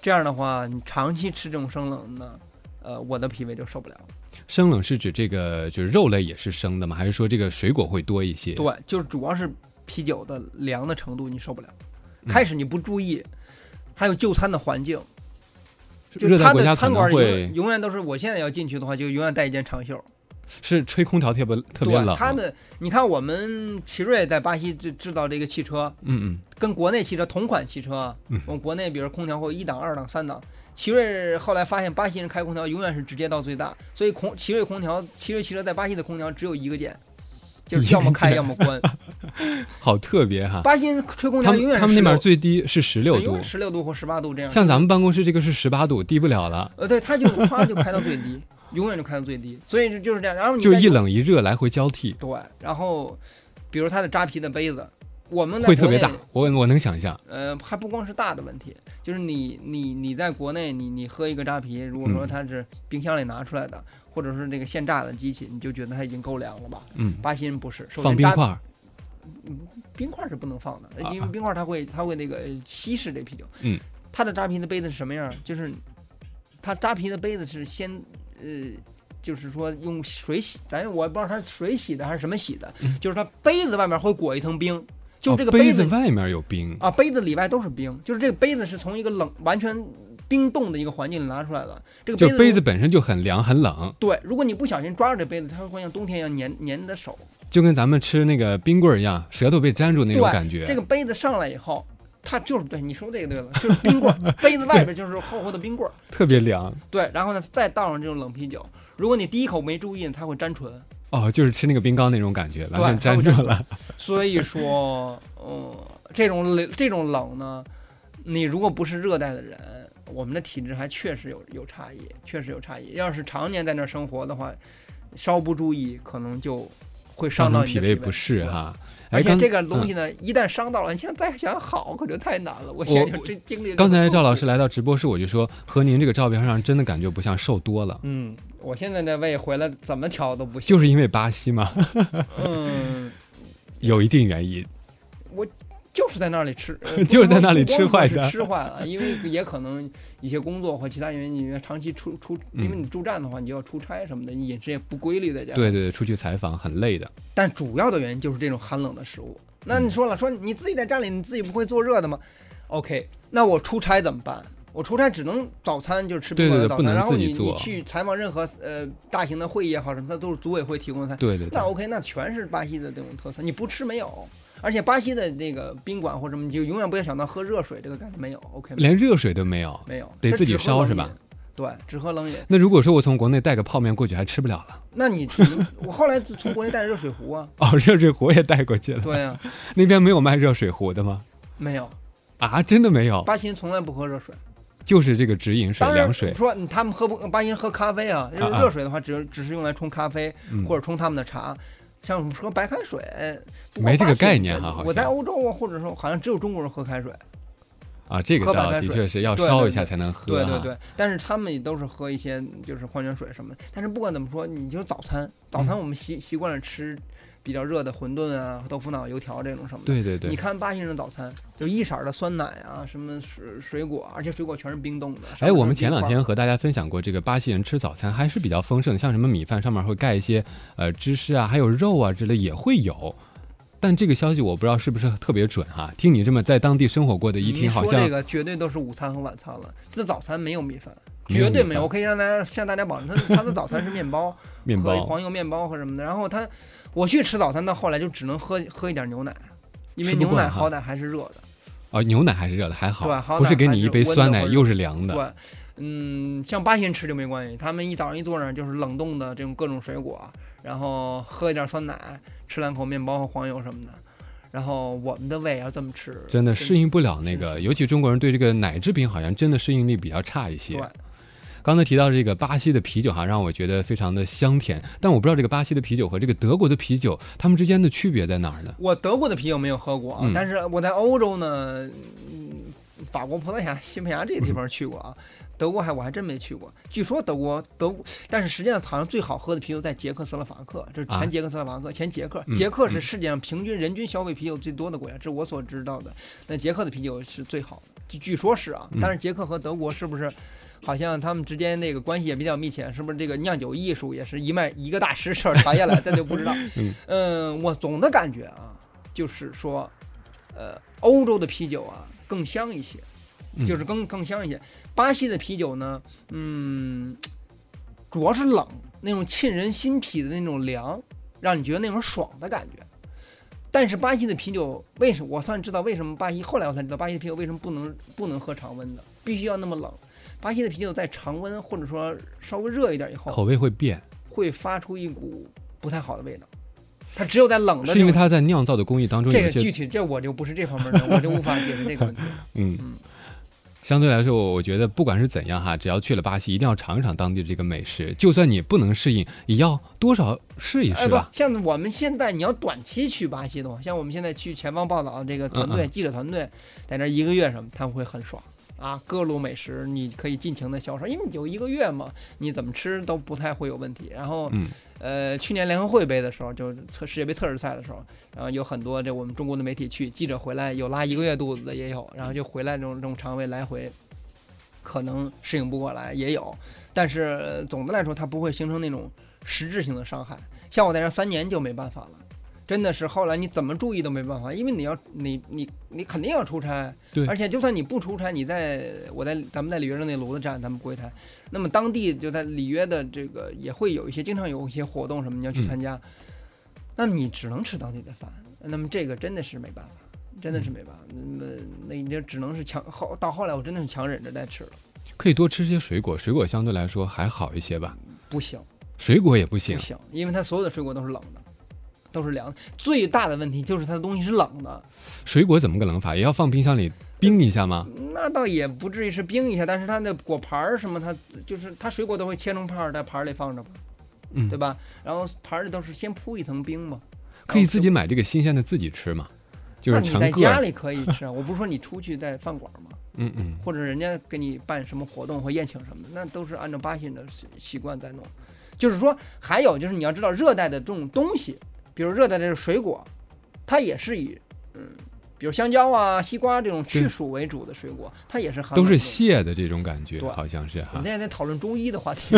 这样的话，你长期吃这种生冷的，呃，我的脾胃就受不了。生冷是指这个就是肉类也是生的吗？还是说这个水果会多一些？对，就是主要是啤酒的凉的程度你受不了。嗯开始你不注意，还有就餐的环境，就他的餐馆永会永远都是，我现在要进去的话，就永远带一件长袖。是吹空调特别特别对，冷，它的你看，我们奇瑞在巴西制制造这个汽车，嗯嗯。跟国内汽车同款汽车啊，嗯。我们国内比如空调会一档、二档、三档，奇瑞后来发现巴西人开空调永远是直接到最大，所以空奇瑞空调、奇瑞汽车在巴西的空调只有一个键，就是要么开要么关。好特别哈。巴西人吹空调永远是们他们那边最低是十六度，十六度或十八度这样。像咱们办公室这个是十八度，低不了了，呃，对，它就啪就开到最低，永远就开到最低，所以就是这样。然后你就一冷一热来回交替。对，然后比如它的扎啤的杯子，我们在会特别大，我我能想象。呃，还不光是大的问题，就是你你你在国内，你你喝一个扎啤，如果说嗯它是冰箱里拿出来的，或者是这个现榨的机器，你就觉得它已经够凉了吧？嗯，巴西人不是，首先放冰块儿，冰块是不能放的，啊因为冰块它会它会那个稀释这啤酒。嗯，它的扎啤的杯子是什么样？就是它扎啤的杯子是先呃。就是说用水洗，咱我也不知道它是水洗的还是什么洗的，嗯就是它杯子外面会裹一层冰，就哦这个杯子子外面有冰，啊，杯子里外都是冰，就是这个杯子是从一个冷完全冰冻的一个环境里拿出来的。这个杯子杯子本身就很凉很冷，对，如果你不小心抓住这杯子，它会像冬天一样粘粘你的手。就跟咱们吃那个冰棍儿一样，舌头被粘住那种感觉。这个杯子上来以后，它就是对 你说这个对了，就是冰棍儿，杯子外边就是厚厚的冰棍儿。特别凉对，然后呢再倒上这种冷啤酒，如果你第一口没注意，它会粘唇。哦，就是吃那个冰糕那种感觉，完全粘住了。所以说，嗯，这种冷这种冷呢，你如果不是热带的人，我们的体质还确实有有差异，确实有差异。要是常年在那儿生活的话，稍不注意，可能就会伤到脾胃不适。对哈。而且这个东西嗯呢，一旦伤到了，你现在再想好，可就太难了。我现在就真经历了刚才赵老师来到直播室，我就说和您这个照片上真的感觉不像，瘦多了，嗯，我现在的胃回来怎么调都不行。就是因为巴西嘛，嗯，有一定原因。就是在那里吃，呃 就是在那里吃坏的吃坏了，因为也可能一些工作或其他原因，你长期出出，因为嗯你驻站的话，你就要出差什么的，你饮食也不规律在家。对对对，出去采访很累的。但主要的原因就是这种寒冷的食物。那嗯你说了，说你自己在站里，你自己不会做热的吗？OK，那我出差怎么办？我出差只能早餐就是吃冰棍的早餐，然后你你去采访任何呃大型的会议也好什么，它都是组委会提供的菜。那对对那，OK，那全是巴西的这种特色，你不吃没有。而且巴西的那个宾馆或者什么，你就永远不要想到喝热水这个感觉没有，OK？连热水都没有。没有，得自己烧是吧？对，只喝冷饮。那如果说我从国内带个泡面过去，还吃不了了。那你我后来从国内带热水壶啊，哦，热水壶也带过去了。对啊，那边没有卖热水壶的吗？没有，啊，真的没有，巴西人从来不喝热水。就是这个直饮水、凉水。说他们喝不巴西人喝咖啡啊，就是啊啊热水的话，只只是用来冲咖啡嗯或者冲他们的茶。像我们喝白开水，没这个概念哈我在欧洲啊，或者说好像只有中国人喝开水。啊，这个的确是要烧一下才能喝哈。对对对，但是他们也都是喝一些就是矿泉水什么的。但是不管怎么说，你就早餐，早嗯餐我们习习惯了吃比较热的馄饨啊、豆腐脑、油条这种什么的。对对对你看巴西人的早餐，就一色儿的酸奶啊，什么水水果，而且水果全是冰冻的。哎，我们前两天和大家分享过，这个巴西人吃早餐还是比较丰盛的，像什么米饭上面会盖一些呃芝士啊，还有肉啊之类也会有。但这个消息我不知道是不是特别准哈、听你这么在当地生活过的一听，好像这个绝对都是午餐和晚餐了。这早餐没有米饭，绝对没有。我可以让大家向大家保证，他他的早餐是面包，面包黄油面包和什么的。然后他，我去吃早餐到后来就只能喝喝一点牛奶，因为牛奶好歹还是热的。哦，牛奶还是热的，还好，对好不是给你一杯酸奶又是凉的。对，嗯，像巴西人吃就没关系，他们一早上一坐那儿就是冷冻的这种各种水果，然后喝一点酸奶，吃两口面包和黄油什么的。然后我们的胃要这么吃，真的适应不了那个，尤其中国人对这个奶制品好像真的适应力比较差一些对。刚才提到这个巴西的啤酒哈，让我觉得非常的香甜，但我不知道这个巴西的啤酒和这个德国的啤酒，它们之间的区别在哪儿呢？我德国的啤酒没有喝过啊，嗯但是我在欧洲呢，嗯，法国、葡萄牙、西班牙这些地方 去过啊。德国还我还真没去过，据说德国德国，但是实际上好像最好喝的啤酒在捷克斯洛伐克，这是啊前捷克斯洛伐克，前捷克，嗯捷克是嗯世界上平均人均消费啤酒最多的国家，这是我所知道的。那捷克的啤酒是最好的，据据说是啊嗯，但是捷克和德国是不是？好像他们之间那个关系也比较密切，是不是这个酿酒艺术也是一脉一个大师这儿传下来，这就不知道。嗯嗯，我总的感觉啊，就是说，呃，欧洲的啤酒啊更香一些，嗯就是更更香一些。巴西的啤酒呢，嗯，主要是冷，那种沁人心脾的那种凉，让你觉得那种爽的感觉。但是巴西的啤酒为什么我算知道为什么巴西后来我才知道巴西的啤酒为什么不能不能喝常温的，必须要那么冷。巴西的啤酒在常温或者说稍微热一点以后，口味会变，会发出一股不太好的味道。它只有在冷的是因为它在酿造的工艺当中这个具体这我就不是这方面的，我就无法解释这个问题了。嗯嗯。相对来说，我我觉得不管是怎样哈，只要去了巴西，一定要尝一尝当地的这个美食。就算你不能适应，也要多少试一试吧，。像我们现在你要短期去巴西的话，像我们现在去前方报道这个团队、嗯嗯记者团队，在那一个月什么，他们会很爽啊，各路美食你可以尽情的销售，因为你就一个月嘛，你怎么吃都不太会有问题。然后，嗯呃，去年联合会杯的时候，就是测世界杯测试赛的时候，然后有很多这我们中国的媒体去，记者回来有拉一个月肚子的也有，然后就回来这种这种肠胃来回。可能适应不过来也有，但是呃总的来说，它不会形成那种实质性的伤害。像我在这三年就没办法了，真的是后来你怎么注意都没办法，因为你要你你你肯定要出差，对而且就算你不出差，你在我在咱们在里约热内卢的站，咱们国际台，那么当地就在里约的这个也会有一些经常有一些活动什么你要去参加，那么你只能吃当地的饭，那么这个真的是没办法。真的是没办法，那么那你就只能是强后到后来，我真的是强忍着在吃了，可以多吃些水果，水果相对来说还好一些吧。不行。水果也不行不，行，因为它所有的水果都是冷的，都是凉的。最大的问题就是它的东西是冷的，水果怎么个冷法？也要放冰箱里冰一下吗？那倒也不至于是冰一下，但是它的果盘儿什么，它就是它水果都会切成片儿，在盘儿里放着吧，嗯对，吧？然后盘儿里都是先铺一层冰嘛。可以自己买这个新鲜的自己吃嘛，就是那你。在家里可以吃啊，我不是说你出去在饭馆嘛，嗯嗯，或者人家给你办什么活动或宴请什么的，那都是按照巴西人的习习惯在弄。就是说，还有就是你要知道，热带的这种东西，比如热带的水果，它也是以嗯，比如香蕉啊、西瓜这种去暑为主的水果，它也是寒都是泻的这种感觉，好像是哈我们。现在在讨论中医的话题，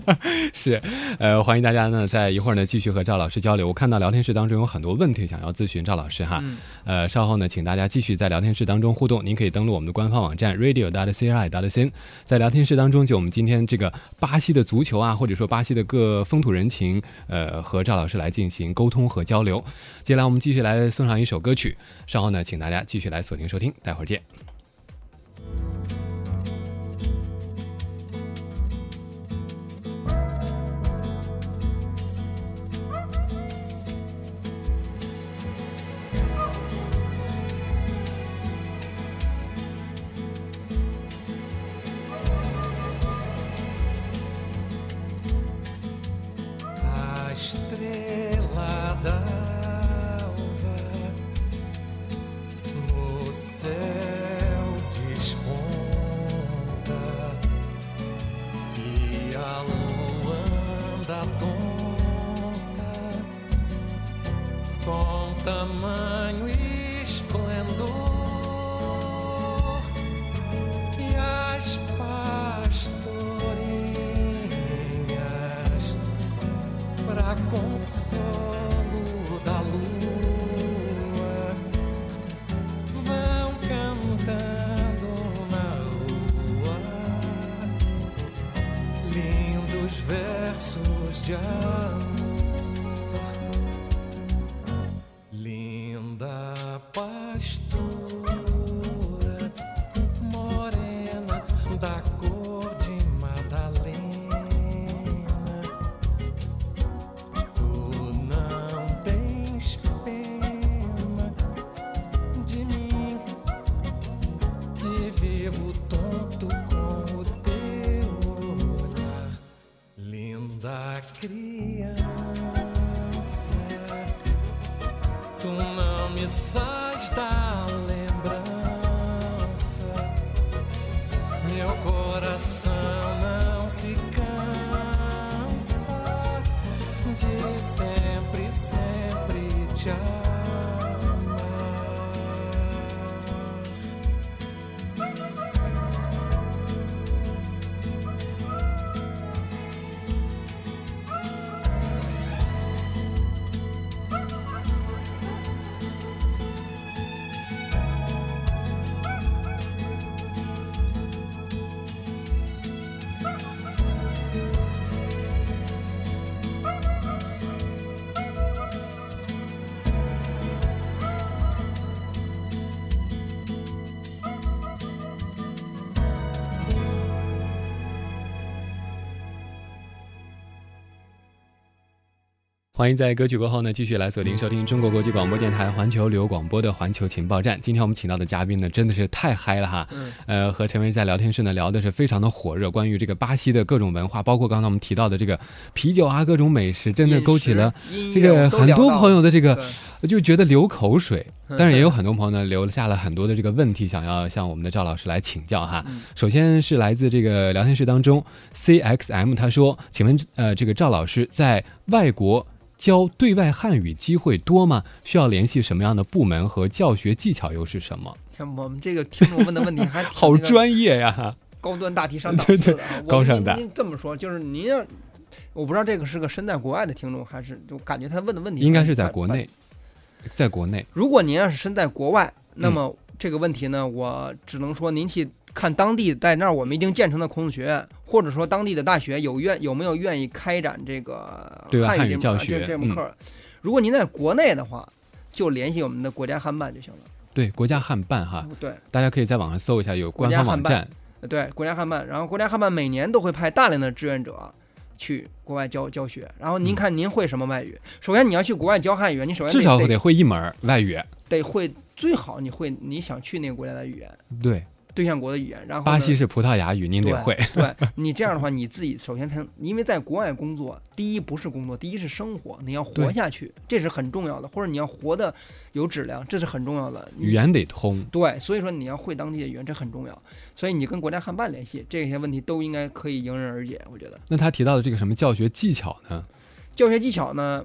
是，呃，欢迎大家呢，在一会儿呢继续和赵老师交流。我看到聊天室当中有很多问题想要咨询赵老师哈，嗯呃，稍后呢，请大家继续在聊天室当中互动。您可以登录我们的官方网站 radio dot ci dot cn，在聊天室当中，就我们今天这个巴西的足球啊，或者说巴西的各风土人情，呃，和赵老师来进行沟通和交流。接下来我们继续来送上一首歌曲，稍后呢，请大家继续来锁定收听，待会儿见。saudade 欢迎在歌曲过后呢，继续来锁定收听中国国际广播电台环球旅游广播的环球情报站。今天我们请到的嘉宾呢，真的是太嗨了哈。嗯，呃，和陈维在聊天室呢聊的是非常的火热，关于这个巴西的各种文化，包括刚才我们提到的这个啤酒啊，各种美食，真的勾起了这个很多朋友的这个就觉得流口水。嗯但是也有很多朋友呢留下了很多的这个问题，想要向我们的赵老师来请教哈。嗯首先是来自这个聊天室当中，CXM 他说：“请问呃，这个赵老师在外国教对外汉语机会多吗？需要联系什么样的部门和教学技巧又是什么？像我们这个听众问的问题还 好专业呀！高端大气上档次的啊，我高尚大您您这么说，就是您要，我不知道这个是个身在国外的听众，还是就感觉他问的问题应该是在国。内，在国内。如果您要是身在国外，那么嗯这个问题呢，我只能说您去看当地在那儿我们已经建成的孔子学院，或者说当地的大学有愿有没有愿意开展这个汉语教学嗯这这门课。如果您在国内的话，就联系我们的国家汉办就行了。对，国家汉办哈，对，大家可以在网上搜一下，有官国家汉办方网站。对，国家汉办，然后国家汉办每年都会派大量的志愿者去国外教教学。然后您嗯看您会什么外语？首先你要去国外教汉语，你首先至少得得会一门外语。得会最好你会你想去那个国家的语言，对，对象国的语言。然后巴西是葡萄牙语，您得会。对你这样的话，你自己首先才能，因为在国外工作，第一不是工作，第一是生活，你要活下去，这是很重要的，或者你要活的有质量，这是很重要的。语言得通。对，所以说你要会当地的语言，这很重要。所以你跟国家汉办联系，这些问题都应该可以迎刃而解。我觉得那他提到的这个什么教学技巧呢？教学技巧呢，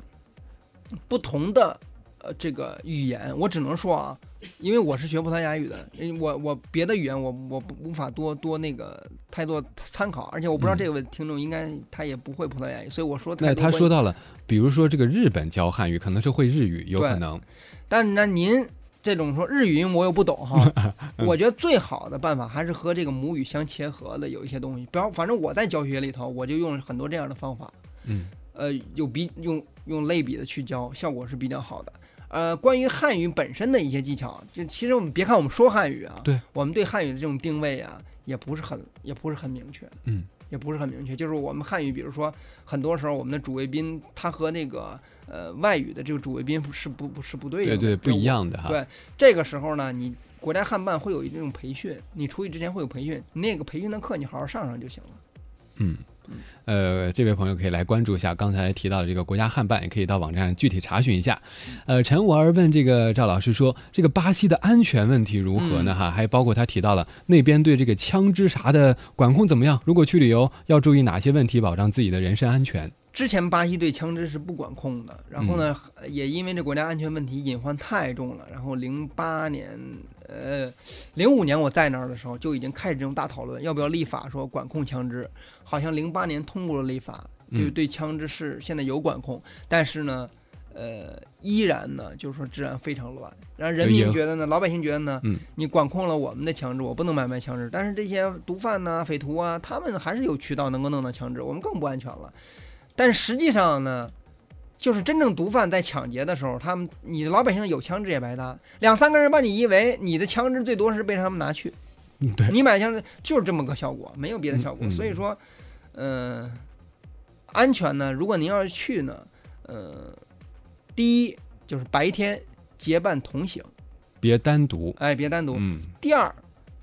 不同的呃这个语言，我只能说啊，因为我是学葡萄牙语的，我我别的语言我我不无法多多那个太多参考，而且我不知道嗯这位听众应该他也不会葡萄牙语，所以我说太那他说到了，比如说这个日本教汉语，可能是会日语，有可能。但那，您这种说日语因为我又不懂哈，嗯我觉得最好的办法还是和这个母语相结合的，有一些东西。比方，反正我在教学里头，我就用很多这样的方法，嗯，呃，有比用用类比的去教，效果是比较好的。呃，关于汉语本身的一些技巧，就其实我们别看我们说汉语啊，对，我们对汉语的这种定位啊，也不是很也不是很明确，嗯，也不是很明确。就是我们汉语，比如说很多时候我们的主谓宾，它和那个呃外语的这个主谓宾是不不是不对的，对对，不一。样的哈。对这个时候呢，你国家汉办会有一种培训，你出去之前会有培训，那个培训的课你好好上上就行了。嗯，呃，这位朋友可以来关注一下刚才提到的这个国家汉办，也可以到网站具体查询一下。呃，陈五儿问这个赵老师说，这个巴西的安全问题如何呢？哈，还包括他提到了那边对这个枪支啥的管控怎么样？如果去旅游要注意哪些问题，保障自己的人身安全？之前巴西对枪支是不管控的，然后呢，也因为这国家安全问题隐患太重了，然后零八年，呃，零五年我在那儿的时候就已经开始这种大讨论，要不要立法说管控枪支，好像零八年通过了立法，对嗯对枪支是现在有管控，但是呢。呃，依然呢，就是说治安非常乱，然后人民觉得呢，老百姓觉得呢，嗯你管控了我们的枪支，我不能买卖枪支，但是这些毒贩呐、匪徒啊，他们还是有渠道能够弄到枪支，我们更不安全了。但实际上呢，就是真正毒贩在抢劫的时候，他们你老百姓有枪支也白搭，两三个人把你一围，你的枪支最多是被他们拿去，你买枪支就是这么个效果，没有别的效果。所以说，嗯、安全呢，如果您要是去呢，呃，第一就是白天结伴同行，别单独。哎，别单独。嗯，第二，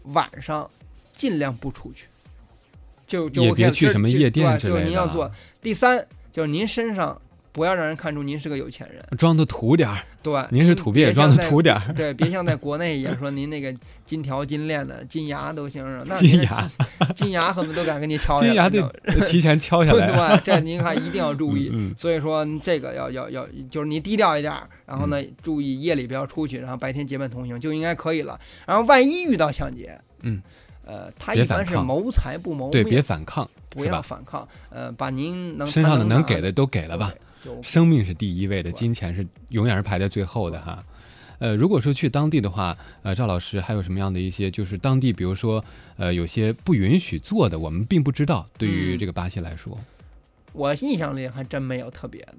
晚上尽量不出去，就就也 OK 别了这这去什么夜店对就是之类的您要做。第三，就是您身上不要让人看出您是个有钱人，装的土点儿，对，您是土鳖，装的土点儿。对，别像在国内一样说您那个金条金链子金牙都行，那金牙金金牙恨不得都敢给你敲下来，金牙得提前敲下来。对，这您看一定要注意。嗯，所以说这个要要要，就是你低调一点儿，然后呢，注意夜里不要出去，然后白天结伴同行就应该可以了。然后万一遇到抢劫，嗯，呃，他别一般是谋财不谋对，别反抗，不要反抗，呃，把您能身上的能给的的都给了吧。生命是第一位的，金钱是永远是排在最后的哈。呃，如果说去当地的话，呃，赵老师还有什么样的一些，就是当地，比如说，呃，有些不允许做的，我们并不知道。对于嗯这个巴西来说，我印象里还真没有特别的，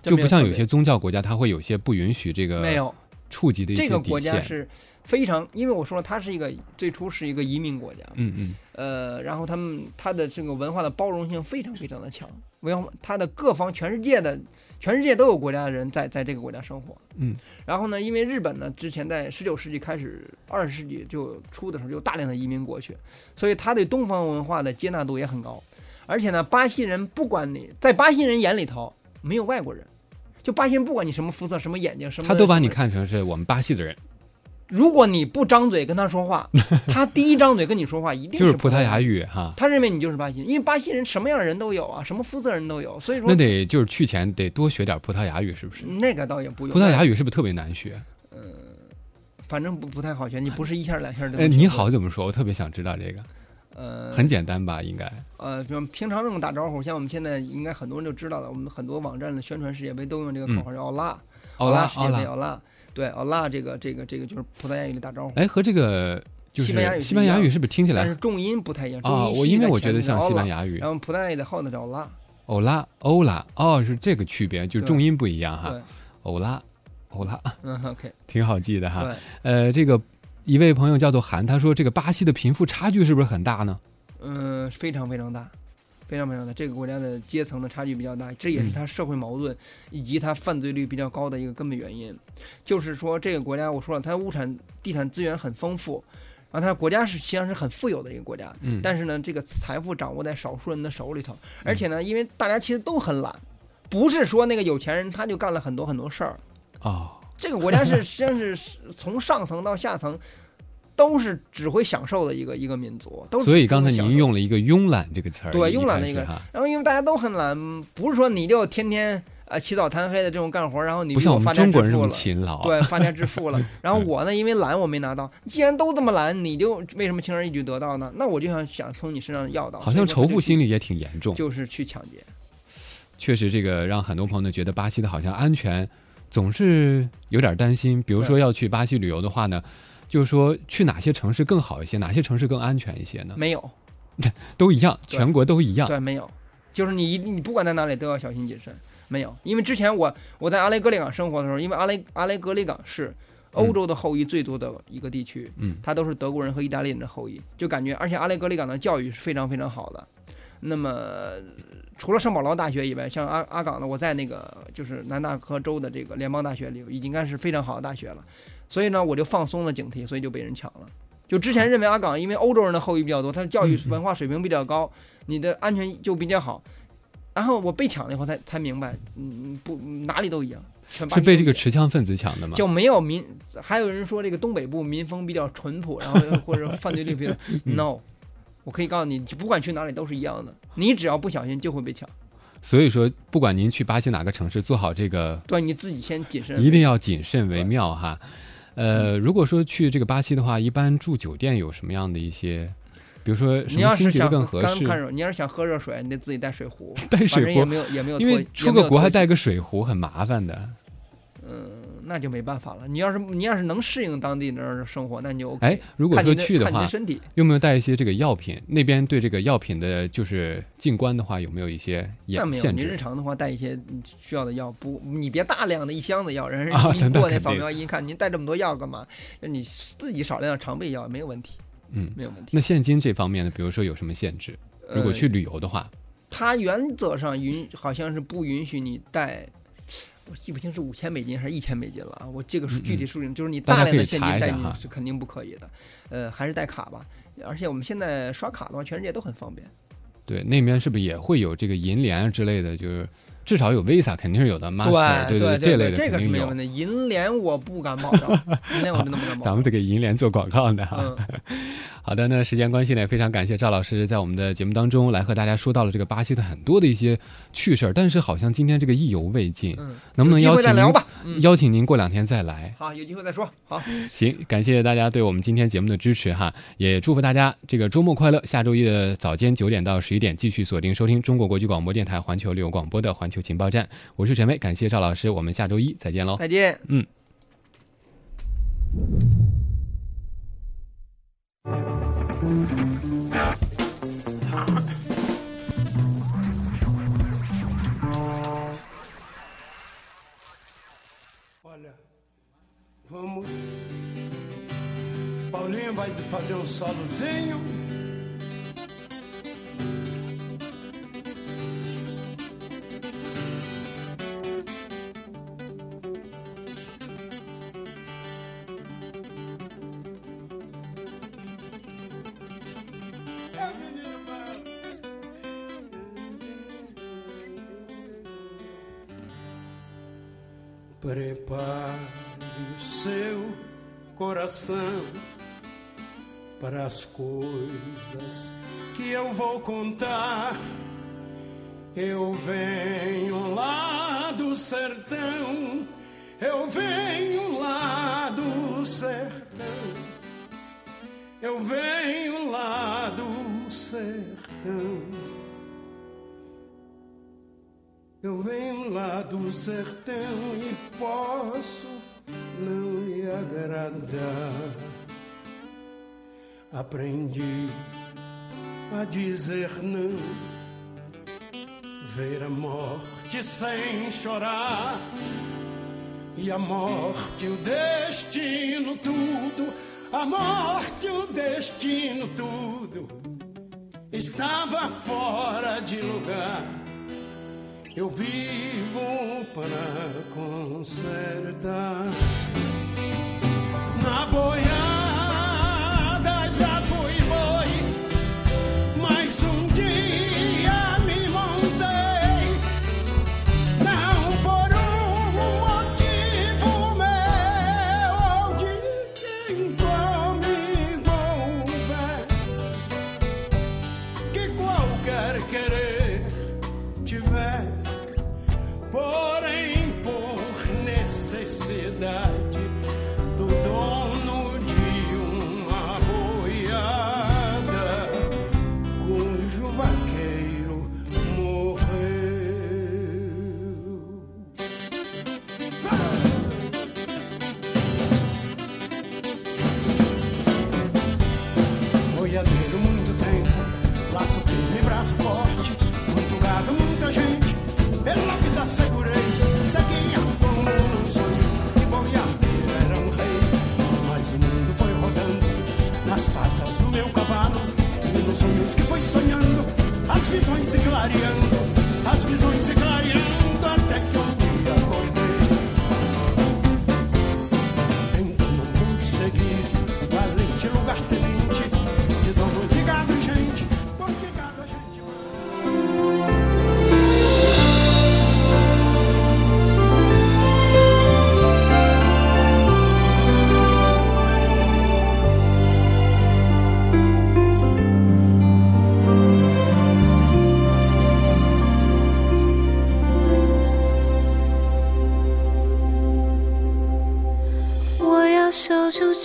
真就不像有些宗教国家，它会有些不允许这个没有触及的一些这个底线。国家是非常，因为我说了，它是一个最初是一个移民国家，嗯嗯。呃，然后他们它的这个文化的包容性非常非常的强，文化它的各方全世界的全世界都有国家的人在在这个国家生活。嗯，然后呢，因为日本呢之前在十九世纪开始，二十世纪就出的时候就有大量的移民过去，所以他对东方文化的接纳度也很高。而且呢，巴西人不管你在巴西人眼里头没有外国人，就巴西人不管你什么肤色、什么眼睛、什么，他都把你看成是我们巴西的人，如果你不张嘴跟他说话，他第一张嘴跟你说话一定就是葡葡萄牙语。哈。他认为你就是巴西人，因为巴西人什么样的人都有啊，什么肤色人都有，所以说那得就是去前得多学点葡萄牙语，是不是？那个倒也不用。葡萄牙语是不是特别难学？嗯反正不不太好学，你不是一下两下就能哎，你好，怎么说？我特别想知道这个，呃，很简单吧？应该。呃，比如平常这种打招呼，像我们现在应该很多人就知道了，我们很多网站的宣传世界杯都用这个口号叫奥拉，奥拉世界杯，奥拉，对，，ola 这个这个这个就是葡萄牙语的打招呼，哎，和这个就是西班牙语西班牙语是不是听起来但是重音不太一样。啊？我因为我觉得像西班牙语然，后葡萄牙语的后头叫奥拉，欧拉欧拉，哦，是这个区别，就是重音不一样哈对。，欧拉欧拉，嗯，OK，挺好记的哈。对，呃，这个一位朋友叫做韩，他说这个巴西的贫富差距是不是很大呢？嗯，非常非常大，非常非常的。这个国家的阶层的差距比较大，这也是嗯它社会矛盾以及它犯罪率比较高的一个根本原因。就是说，这个国家我说了，它物产地产资源很丰富，然后它国家是实际上是很富有的一个国家，嗯，但是呢，这个财富掌握在少数人的手里头，而且呢，因为大家其实都很懒，不是说那个有钱人他就干了很多很多事儿，哦，这个国家是实际上是从上层到下层。都是只会享受的一个一个民族，都是所以刚才您用了一个慵懒这个词儿，对慵懒的一个哈，然后因为大家都很懒，不是说你就天天呃起早贪黑的这种干活，然后你不像我们中国人这么。勤劳。对，发家致富了。然后我呢，因为懒，我没拿到。既然都这么懒，你就为什么轻而易举得到呢？那我就想想从你身上要到。好像仇富心理理也挺严重。就是去抢劫。确实，这个让很多朋友觉得巴西的好像安全总是有点担心。比如说要去巴西旅游的话呢，就是说去哪些城市更好一些，哪些城市更安全一些呢？没有，都一样，全国都一样。对，没有，就是你一你不管在哪里都要小心谨慎。没有，因为之前我我在阿雷格里港生活的时候，因为阿雷阿雷格里港是欧洲的后裔最多的一个地区，嗯它都是德国人和意大利人的后裔，就感觉，而且阿雷格里港的教育是非常非常好的。那么除了圣保罗大学以外，像阿阿港的，我在那个就是南大河州的这个联邦大学里，已经该是非常好的大学了。所以呢，我就放松了警惕，所以就被人抢了。就之前认为阿港因为欧洲人的后裔比较多，他的教育文化水平比较高，你的安全就比较好。然后我被抢了以后才才明白，嗯，不哪里都一样，全是被这个持枪分子抢的吗？就没有民，还有人说这个东北部民风比较淳朴，然后或者犯罪率比较嗯 no，我可以告诉你，不管去哪里都是一样的，你只要不小心就会被抢，所以说，不管您去巴西哪个城市，做好这个对你自己先谨慎。一定要谨慎为妙哈。嗯呃，如果说去这个巴西的话，一般住酒店有什么样的一些，比如说什你要是么星级的想更合适？你要是想喝热水，你得自己带水壶，带水壶，也没有也没有因，为出个国还带个水壶很麻烦的。嗯，那就没办法了。你要是你要是能适应当地那儿的生活，那你就 OK。哎，如果说去的话身体，有没有带一些这个药品？那边对这个药品的，就是进关的话，有没有一些那没有。你日？常的话带一些你需要的药，不，你别大量的一箱子药，人啊家一过那扫描仪看，您带这么多药干嘛？就你自己少量常备药没有问题，嗯，没有问题。那现金这方面呢，比如说有什么限制？如果呃去旅游的话，它原则上允好像是不允许你带，我记不清是五千美金还是一千美金了啊。我这个具体数据就是你大量的现金带进是肯定不可以的，呃，还是带卡吧。而且我们现在刷卡的话，全世界都很方便。对那边是不是也会有这个银联啊之类的？就是至少有 Visa 肯定是有的，Master 对对这类的这个是没有问。题。银联我不敢保证，银联我真的不敢保 证。咱们得给银联做广告的哈。嗯，好的，那时间关系呢，也非常感谢赵老师在我们的节目当中来和大家说到了这个巴西的很多的一些趣事儿，但是好像今天这个意犹未尽，嗯，能不能邀请您再聊吧？嗯，邀请您过两天再来？好，有机会再说。好，行，感谢大家对我们今天节目的支持哈，也祝福大家这个周末快乐。下周一的早间九点到十一点，继续锁定收听中国国际广播电台环球旅游广播的环球情报站，我是陈薇，感谢赵老师，我们下周一再见喽。再见。Olha, vamos. Paulinho vai fazer um solozinho. Coração para as coisas que eu vou contar. Eu venho lá do sertão, eu venho lá do sertão, eu venho lá do sertão. Eu venho lá do sertão e posso agradar. Aprendi a dizer não, ver a morte sem chorar. E a morte, o destino, tudo, a morte, o destino, tudo, estava fora de lugar. Eu vivo para consertar. Na boiada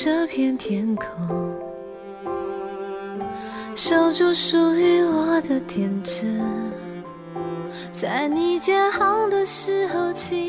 这片天空，守住属于我的天真，在你绝航的时候起，